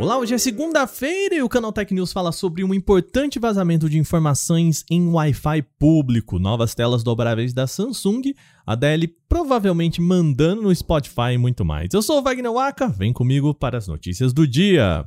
Olá, hoje é segunda-feira e o Canal Tech News fala sobre um importante vazamento de informações em Wi-Fi público, novas telas dobráveis da Samsung, a Dell provavelmente mandando no Spotify e muito mais. Eu sou o Wagner Waka, vem comigo para as notícias do dia.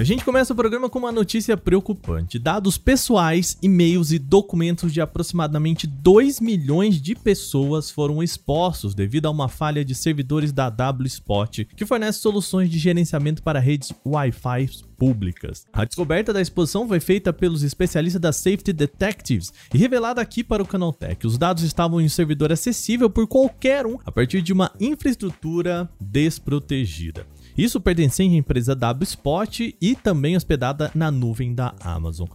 A gente começa o programa com uma notícia preocupante. Dados pessoais, e-mails e documentos de aproximadamente 2 milhões de pessoas foram expostos devido a uma falha de servidores da WSpot, que fornece soluções de gerenciamento para redes Wi-Fi públicas. A descoberta da exposição foi feita pelos especialistas da Safety Detectives e revelada aqui para o Canaltech. Os dados estavam em um servidor acessível por qualquer um a partir de uma infraestrutura desprotegida. Isso pertencente à empresa WSpot e também hospedada na nuvem da Amazon.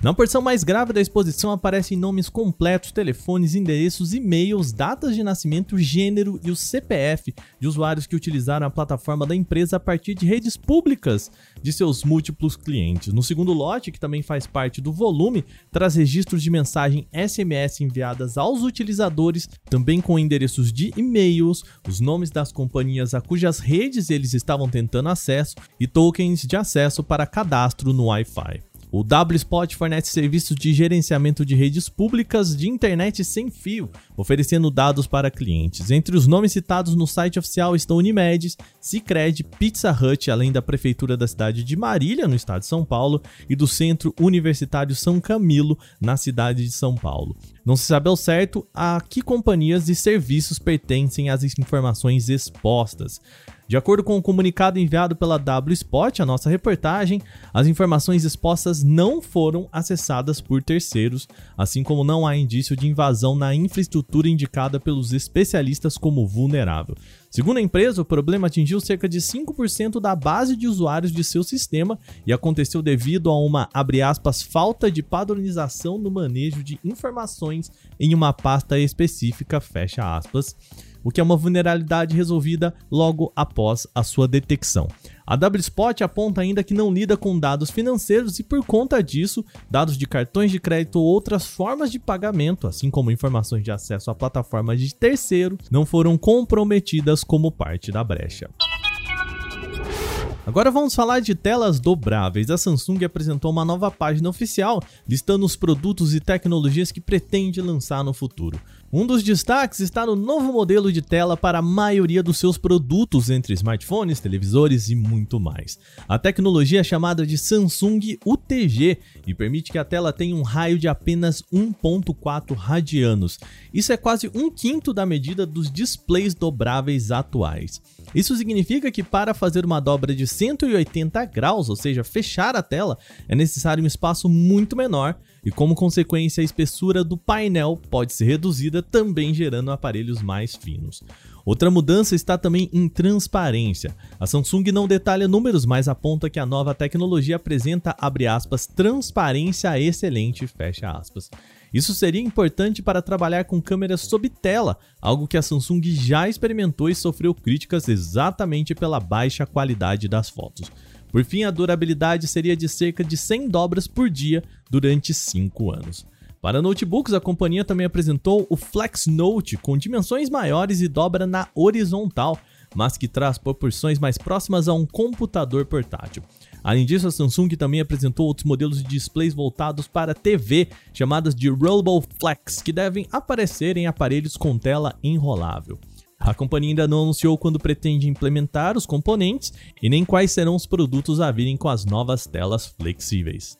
Na porção mais grave da exposição aparecem nomes completos, telefones, endereços, e-mails, datas de nascimento, gênero e o CPF de usuários que utilizaram a plataforma da empresa a partir de redes públicas de seus múltiplos clientes. No segundo lote, que também faz parte do volume, traz registros de mensagem SMS enviadas aos utilizadores, também com endereços de e-mails, os nomes das companhias a cujas redes eles estavam tentando acesso e tokens de acesso para cadastro no Wi-Fi. O WSpot fornece serviços de gerenciamento de redes públicas de internet sem fio, oferecendo dados para clientes. Entre os nomes citados no site oficial estão Unimed, Cicred, Pizza Hut, além da prefeitura da cidade de Marília, no estado de São Paulo, e do Centro Universitário São Camilo, na cidade de São Paulo. Não se sabe ao certo a que companhias e serviços pertencem as informações expostas. De acordo com o comunicado enviado pela WSpot, a nossa reportagem, as informações expostas não foram acessadas por terceiros, assim como não há indício de invasão na infraestrutura indicada pelos especialistas como vulnerável. Segundo a empresa, o problema atingiu cerca de 5% da base de usuários de seu sistema e aconteceu devido a uma, aspas, falta de padronização no manejo de informações em uma pasta específica, fecha aspas o que é uma vulnerabilidade resolvida logo após a sua detecção. A WSpot aponta ainda que não lida com dados financeiros e, por conta disso, dados de cartões de crédito ou outras formas de pagamento, assim como informações de acesso à plataforma de terceiro, não foram comprometidas como parte da brecha. Agora vamos falar de telas dobráveis. A Samsung apresentou uma nova página oficial listando os produtos e tecnologias que pretende lançar no futuro. Um dos destaques está no novo modelo de tela para a maioria dos seus produtos, entre smartphones, televisores e muito mais. A tecnologia é chamada de Samsung UTG e permite que a tela tenha um raio de apenas 1.4 radianos. Isso é quase um quinto da medida dos displays dobráveis atuais. Isso significa que para fazer uma dobra de 180 graus, ou seja, fechar a tela, é necessário um espaço muito menor e, como consequência, a espessura do painel pode ser reduzida, também gerando aparelhos mais finos. Outra mudança está também em transparência. A Samsung não detalha números, mas aponta que a nova tecnologia apresenta, aspas, transparência excelente. Isso seria importante para trabalhar com câmeras sob tela, algo que a Samsung já experimentou e sofreu críticas exatamente pela baixa qualidade das fotos. Por fim, a durabilidade seria de cerca de 100 dobras por dia durante 5 anos. Para notebooks, a companhia também apresentou o Flex Note com dimensões maiores e dobra na horizontal, mas que traz proporções mais próximas a um computador portátil. Além disso, a Samsung também apresentou outros modelos de displays voltados para TV, chamadas de Rollable Flex, que devem aparecer em aparelhos com tela enrolável. A companhia ainda não anunciou quando pretende implementar os componentes e nem quais serão os produtos a virem com as novas telas flexíveis.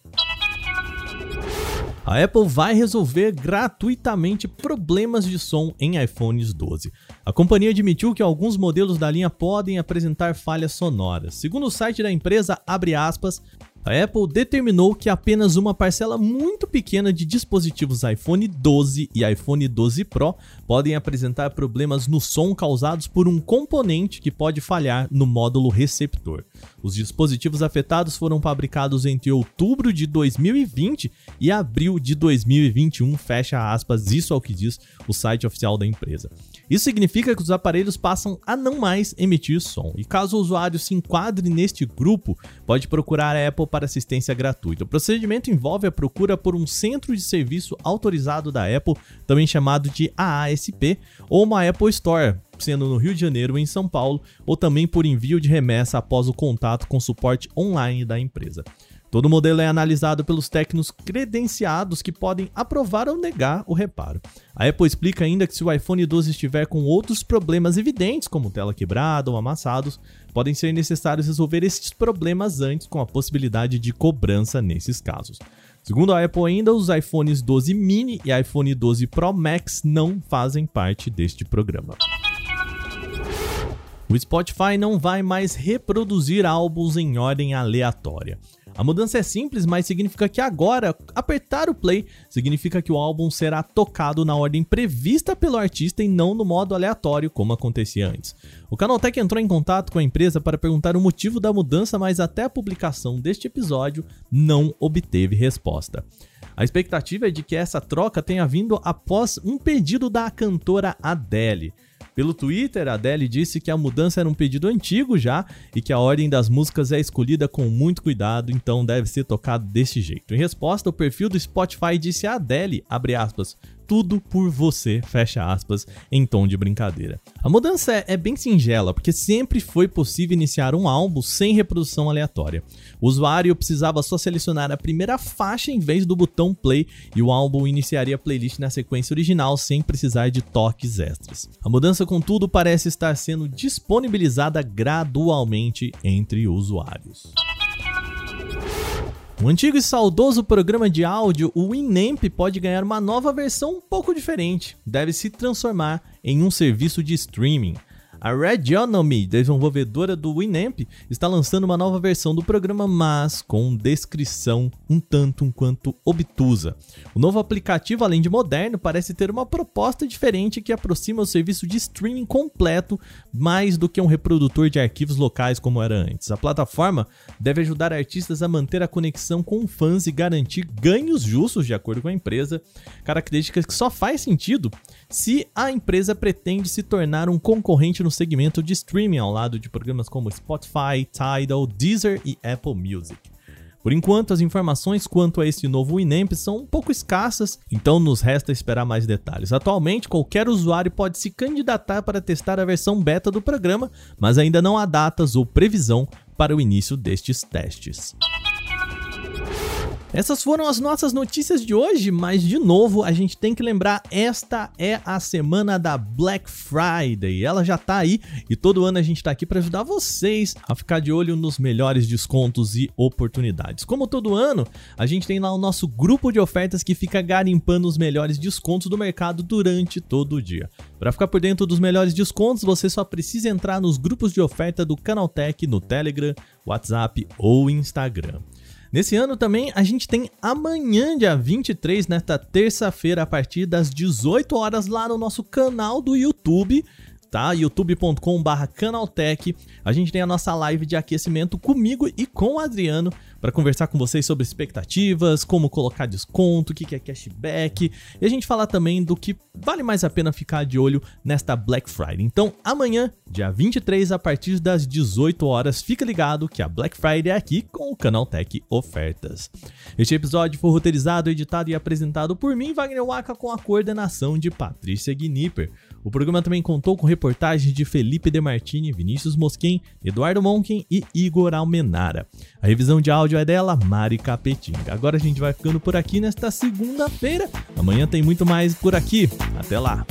A Apple vai resolver gratuitamente problemas de som em iPhones 12. A companhia admitiu que alguns modelos da linha podem apresentar falhas sonoras. Segundo o site da empresa, abre aspas, A Apple determinou que apenas uma parcela muito pequena de dispositivos iPhone 12 e iPhone 12 Pro podem apresentar problemas no som causados por um componente que pode falhar no módulo receptor. Os dispositivos afetados foram fabricados entre outubro de 2020 e abril de 2021, fecha aspas, isso é o que diz o site oficial da empresa. Isso significa que os aparelhos passam a não mais emitir som. E caso o usuário se enquadre neste grupo, pode procurar a Apple para assistência gratuita. O procedimento envolve a procura por um centro de serviço autorizado da Apple, também chamado de AASP, ou uma Apple Store, sendo no Rio de Janeiro ou em São Paulo, ou também por envio de remessa após o contato com suporte online da empresa. Todo modelo é analisado pelos técnicos credenciados que podem aprovar ou negar o reparo. A Apple explica ainda que se o iPhone 12 estiver com outros problemas evidentes, como tela quebrada ou amassados, podem ser necessários resolver esses problemas antes, com a possibilidade de cobrança nesses casos. Segundo a Apple ainda, os iPhones 12 mini e iPhone 12 Pro Max não fazem parte deste programa. O Spotify não vai mais reproduzir álbuns em ordem aleatória. A mudança é simples, mas significa que agora apertar o play significa que o álbum será tocado na ordem prevista pelo artista e não no modo aleatório, como acontecia antes. O Canaltech entrou em contato com a empresa para perguntar o motivo da mudança, mas até a publicação deste episódio não obteve resposta. A expectativa é de que essa troca tenha vindo após um pedido da cantora Adele. Pelo Twitter, a Adele disse que a mudança era um pedido antigo já e que a ordem das músicas é escolhida com muito cuidado, então deve ser tocado desse jeito. Em resposta, o perfil do Spotify disse a Adele, abre aspas, tudo por você, fecha aspas, em tom de brincadeira. A mudança é, é, bem singela, porque sempre foi possível iniciar um álbum sem reprodução aleatória. O usuário precisava só selecionar a primeira faixa em vez do botão play e o álbum iniciaria a playlist na sequência original sem precisar de toques extras. A mudança, contudo, parece estar sendo disponibilizada gradualmente entre usuários. O antigo e saudoso programa de áudio, o Winamp, pode ganhar uma nova versão um pouco diferente. Deve se transformar em um serviço de streaming. A Regionomy, desenvolvedora do Winamp, está lançando uma nova versão do programa, mas com descrição um tanto um quanto obtusa. O novo aplicativo, além de moderno, parece ter uma proposta diferente que aproxima o serviço de streaming completo mais do que um reprodutor de arquivos locais como era antes. A plataforma deve ajudar artistas a manter a conexão com fãs e garantir ganhos justos, de acordo com a empresa, características que só faz sentido se a empresa pretende se tornar um concorrente no segmento de streaming ao lado de programas como Spotify, Tidal, Deezer e Apple Music. Por enquanto, as informações quanto a esse novo Winamp são um pouco escassas, então nos resta esperar mais detalhes. Atualmente, qualquer usuário pode se candidatar para testar a versão beta do programa, mas ainda não há datas ou previsão para o início destes testes. Essas foram as nossas notícias de hoje, mas de novo a gente tem que lembrar: esta é a semana da Black Friday. Ela já tá aí e todo ano a gente tá aqui para ajudar vocês a ficar de olho nos melhores descontos e oportunidades. Como todo ano, a gente tem lá o nosso grupo de ofertas que fica garimpando os melhores descontos do mercado durante todo o dia. Para ficar por dentro dos melhores descontos, você só precisa entrar nos grupos de oferta do Canaltech no Telegram, WhatsApp ou Instagram. Nesse ano também a gente tem amanhã, dia 23, nesta terça-feira, a partir das 18 horas, lá no nosso canal do YouTube tá? youtube.com/canaltech. A gente tem a nossa live de aquecimento comigo e com o Adriano para conversar com vocês sobre expectativas, como colocar desconto, o que é cashback, e a gente falar também do que vale mais a pena ficar de olho nesta Black Friday. Então, amanhã, dia 23, a partir das 18 horas, fica ligado que a Black Friday é aqui com o Canal Tech Ofertas. Este episódio foi roteirizado, editado e apresentado por mim, Wagner Waka, com a coordenação de Patrícia Gnipper. O programa também contou com reportagens de Felipe Demartini, Vinícius Mosquen, Eduardo Monken e Igor Almenara. A revisão de áudio é dela, Mari Capetinga. Agora a gente vai ficando por aqui nesta segunda-feira. Amanhã tem muito mais por aqui. Até lá!